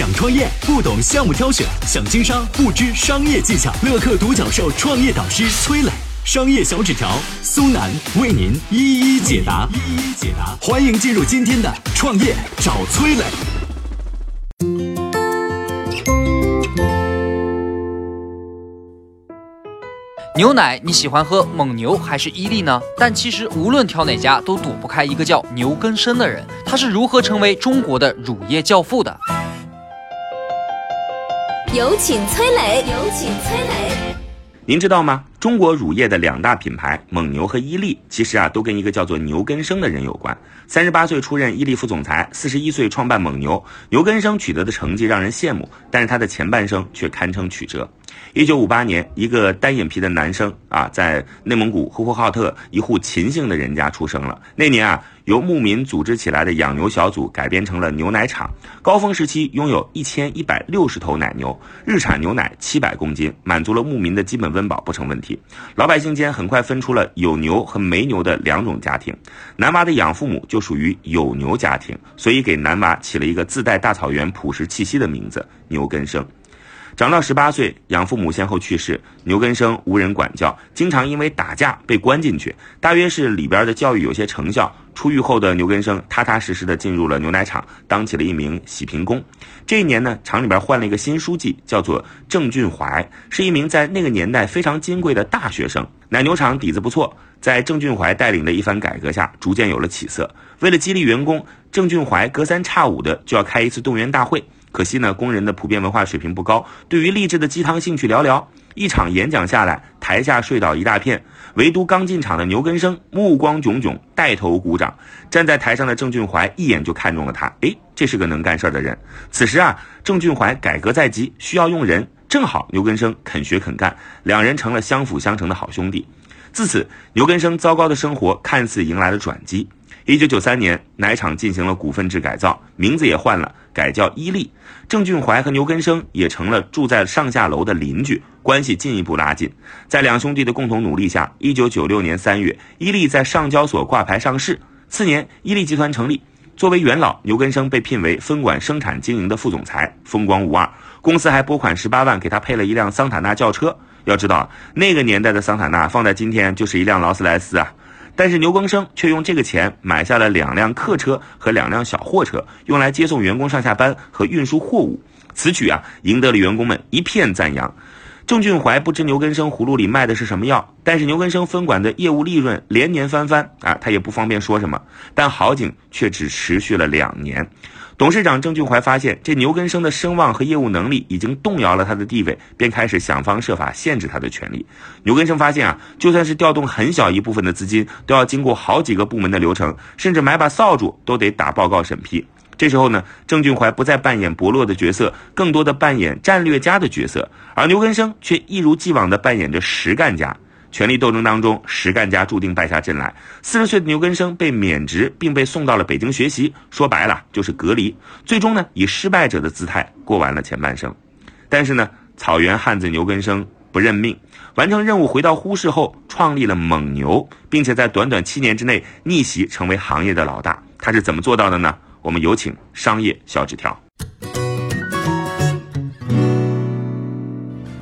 想创业不懂项目挑选，想经商不知商业技巧。乐客独角兽创业导师崔磊，商业小纸条苏南为您一一解答。一一解答，欢迎进入今天的创业找崔磊。牛奶你喜欢喝蒙牛还是伊利呢？但其实无论挑哪家，都躲不开一个叫牛根生的人。他是如何成为中国的乳业教父的？有请崔磊，有请崔磊。您知道吗？中国乳业的两大品牌蒙牛和伊利，其实啊都跟一个叫做牛根生的人有关。三十八岁出任伊利副总裁，四十一岁创办蒙牛。牛根生取得的成绩让人羡慕，但是他的前半生却堪称曲折。一九五八年，一个单眼皮的男生啊，在内蒙古呼和浩特一户秦姓的人家出生了。那年啊，由牧民组织起来的养牛小组改编成了牛奶厂，高峰时期拥有一千一百六十头奶牛，日产牛奶七百公斤，满足了牧民的基本温饱不成问题。老百姓间很快分出了有牛和没牛的两种家庭。男娃的养父母就属于有牛家庭，所以给男娃起了一个自带大草原朴实气息的名字——牛根生。长到十八岁，养父母先后去世，牛根生无人管教，经常因为打架被关进去。大约是里边的教育有些成效，出狱后的牛根生踏踏实实的进入了牛奶厂，当起了一名洗瓶工。这一年呢，厂里边换了一个新书记，叫做郑俊怀，是一名在那个年代非常金贵的大学生。奶牛场底子不错，在郑俊怀带领的一番改革下，逐渐有了起色。为了激励员工，郑俊怀隔三差五的就要开一次动员大会。可惜呢，工人的普遍文化水平不高，对于励志的鸡汤兴趣寥寥。一场演讲下来，台下睡倒一大片，唯独刚进场的牛根生目光炯炯，带头鼓掌。站在台上的郑俊怀一眼就看中了他，诶，这是个能干事的人。此时啊，郑俊怀改革在即，需要用人，正好牛根生肯学肯干，两人成了相辅相成的好兄弟。自此，牛根生糟糕的生活看似迎来了转机。一九九三年，奶厂进行了股份制改造，名字也换了，改叫伊利。郑俊怀和牛根生也成了住在上下楼的邻居，关系进一步拉近。在两兄弟的共同努力下，一九九六年三月，伊利在上交所挂牌上市。次年，伊利集团成立。作为元老，牛根生被聘为分管生产经营的副总裁，风光无二。公司还拨款十八万给他配了一辆桑塔纳轿车。要知道，那个年代的桑塔纳放在今天就是一辆劳斯莱斯啊。但是牛根生却用这个钱买下了两辆客车和两辆小货车，用来接送员工上下班和运输货物。此举啊，赢得了员工们一片赞扬。郑俊怀不知牛根生葫芦里卖的是什么药，但是牛根生分管的业务利润连年翻番啊，他也不方便说什么。但好景却只持续了两年。董事长郑俊怀发现这牛根生的声望和业务能力已经动摇了他的地位，便开始想方设法限制他的权利。牛根生发现啊，就算是调动很小一部分的资金，都要经过好几个部门的流程，甚至买把扫帚都得打报告审批。这时候呢，郑俊怀不再扮演伯乐的角色，更多的扮演战略家的角色，而牛根生却一如既往的扮演着实干家。权力斗争当中，实干家注定败下阵来。四十岁的牛根生被免职，并被送到了北京学习，说白了就是隔离。最终呢，以失败者的姿态过完了前半生。但是呢，草原汉子牛根生不认命，完成任务回到呼市后，创立了蒙牛，并且在短短七年之内逆袭成为行业的老大。他是怎么做到的呢？我们有请商业小纸条。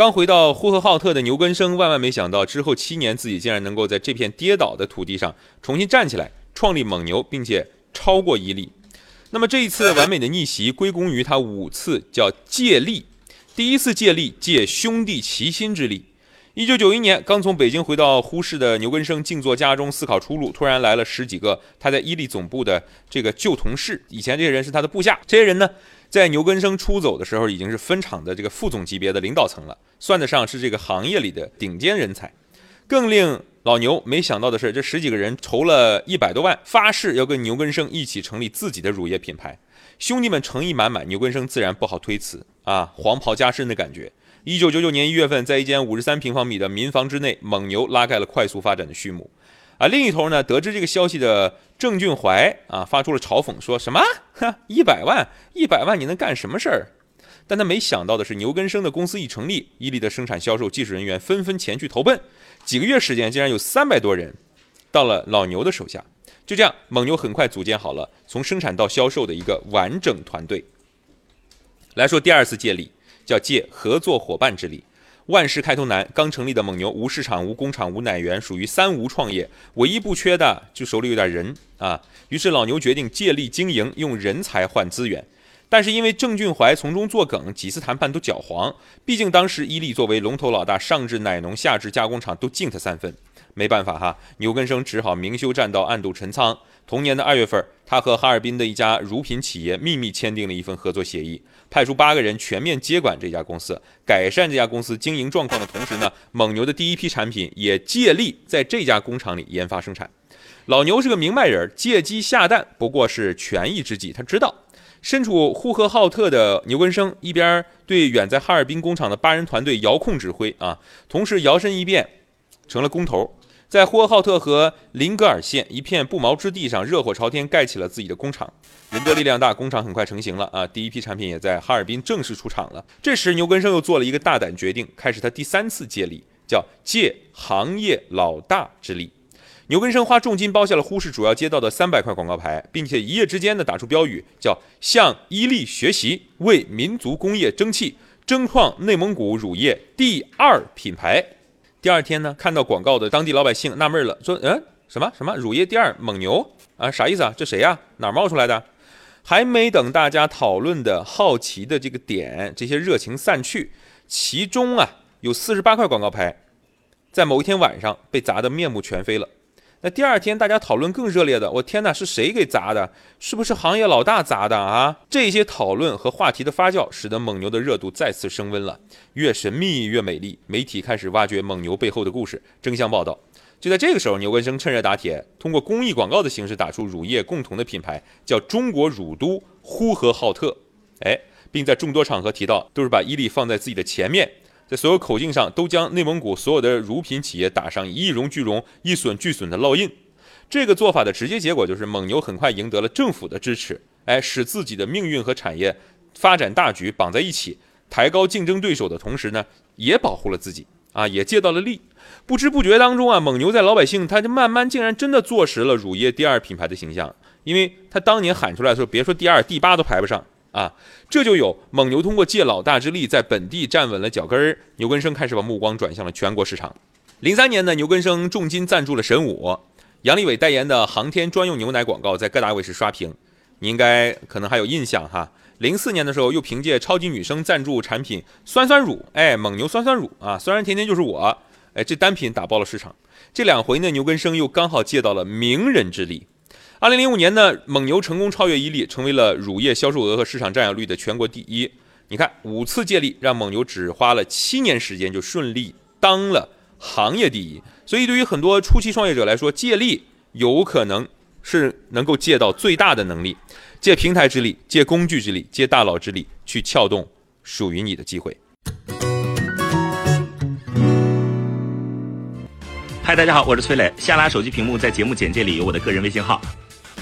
刚回到呼和浩特的牛根生，万万没想到，之后七年自己竟然能够在这片跌倒的土地上重新站起来，创立蒙牛，并且超过伊利。那么这一次完美的逆袭，归功于他五次叫借力。第一次借力，借兄弟齐心之力。一九九一年，刚从北京回到呼市的牛根生静坐家中思考出路，突然来了十几个他在伊利总部的这个旧同事，以前这些人是他的部下，这些人呢？在牛根生出走的时候，已经是分厂的这个副总级别的领导层了，算得上是这个行业里的顶尖人才。更令老牛没想到的是，这十几个人筹了一百多万，发誓要跟牛根生一起成立自己的乳业品牌。兄弟们诚意满满，牛根生自然不好推辞啊，黄袍加身的感觉。一九九九年一月份，在一间五十三平方米的民房之内，蒙牛拉开了快速发展的序幕。啊，另一头呢，得知这个消息的郑俊怀啊，发出了嘲讽，说什么？哈，一百万，一百万，你能干什么事儿？但他没想到的是，牛根生的公司一成立，伊利的生产、销售、技术人员纷纷前去投奔，几个月时间，竟然有三百多人到了老牛的手下。就这样，蒙牛很快组建好了从生产到销售的一个完整团队。来说第二次借力，叫借合作伙伴之力。万事开头难，刚成立的蒙牛无市场、无工厂、无奶源，属于三无创业，唯一不缺的就手里有点人啊。于是老牛决定借力经营，用人才换资源。但是因为郑俊怀从中作梗，几次谈判都搅黄。毕竟当时伊利作为龙头老大，上至奶农，下至加工厂都敬他三分。没办法哈，牛根生只好明修栈道，暗度陈仓。同年的二月份，他和哈尔滨的一家乳品企业秘密签订了一份合作协议，派出八个人全面接管这家公司，改善这家公司经营状况的同时呢，蒙牛的第一批产品也借力在这家工厂里研发生产。老牛是个明白人，借鸡下蛋不过是权宜之计，他知道。身处呼和浩特的牛根生，一边对远在哈尔滨工厂的八人团队遥控指挥啊，同时摇身一变成了工头，在呼和浩特和林格尔县一片不毛之地上热火朝天盖起了自己的工厂。人多力量大，工厂很快成型了啊，第一批产品也在哈尔滨正式出厂了。这时牛根生又做了一个大胆决定，开始他第三次借力，叫借行业老大之力。牛根生花重金包下了呼市主要街道的三百块广告牌，并且一夜之间呢打出标语，叫“向伊利学习，为民族工业争气，争创内蒙古乳业第二品牌”。第二天呢，看到广告的当地老百姓纳闷了，说：“嗯，什么什么乳业第二蒙牛啊？啥意思啊？这谁呀？哪冒出来的？”还没等大家讨论的好奇的这个点，这些热情散去，其中啊有四十八块广告牌，在某一天晚上被砸得面目全非了。那第二天，大家讨论更热烈的，我天哪，是谁给砸的？是不是行业老大砸的啊？这些讨论和话题的发酵，使得蒙牛的热度再次升温了，越神秘越美丽。媒体开始挖掘蒙牛背后的故事，争相报道。就在这个时候，牛根生趁热打铁，通过公益广告的形式打出乳业共同的品牌，叫“中国乳都呼和浩特”。哎，并在众多场合提到，都是把伊利放在自己的前面。在所有口径上都将内蒙古所有的乳品企业打上一荣俱荣、一损俱损的烙印。这个做法的直接结果就是蒙牛很快赢得了政府的支持，哎，使自己的命运和产业发展大局绑在一起，抬高竞争对手的同时呢，也保护了自己啊，也借到了利。不知不觉当中啊，蒙牛在老百姓他就慢慢竟然真的坐实了乳业第二品牌的形象，因为他当年喊出来的时候，别说第二、第八都排不上。啊，这就有蒙牛通过借老大之力，在本地站稳了脚跟儿。牛根生开始把目光转向了全国市场。零三年呢，牛根生重金赞助了神武，杨利伟代言的航天专用牛奶广告在各大卫视刷屏，你应该可能还有印象哈。零四年的时候，又凭借超级女声赞助产品酸酸乳，哎，蒙牛酸酸乳啊，酸酸甜甜就是我，哎，这单品打爆了市场。这两回呢，牛根生又刚好借到了名人之力。二零零五年呢，蒙牛成功超越伊利，成为了乳业销售额和市场占有率的全国第一。你看，五次借力让蒙牛只花了七年时间就顺利当了行业第一。所以，对于很多初期创业者来说，借力有可能是能够借到最大的能力，借平台之力，借工具之力，借大佬之力，去撬动属于你的机会。嗨，大家好，我是崔磊。下拉手机屏幕，在节目简介里有我的个人微信号。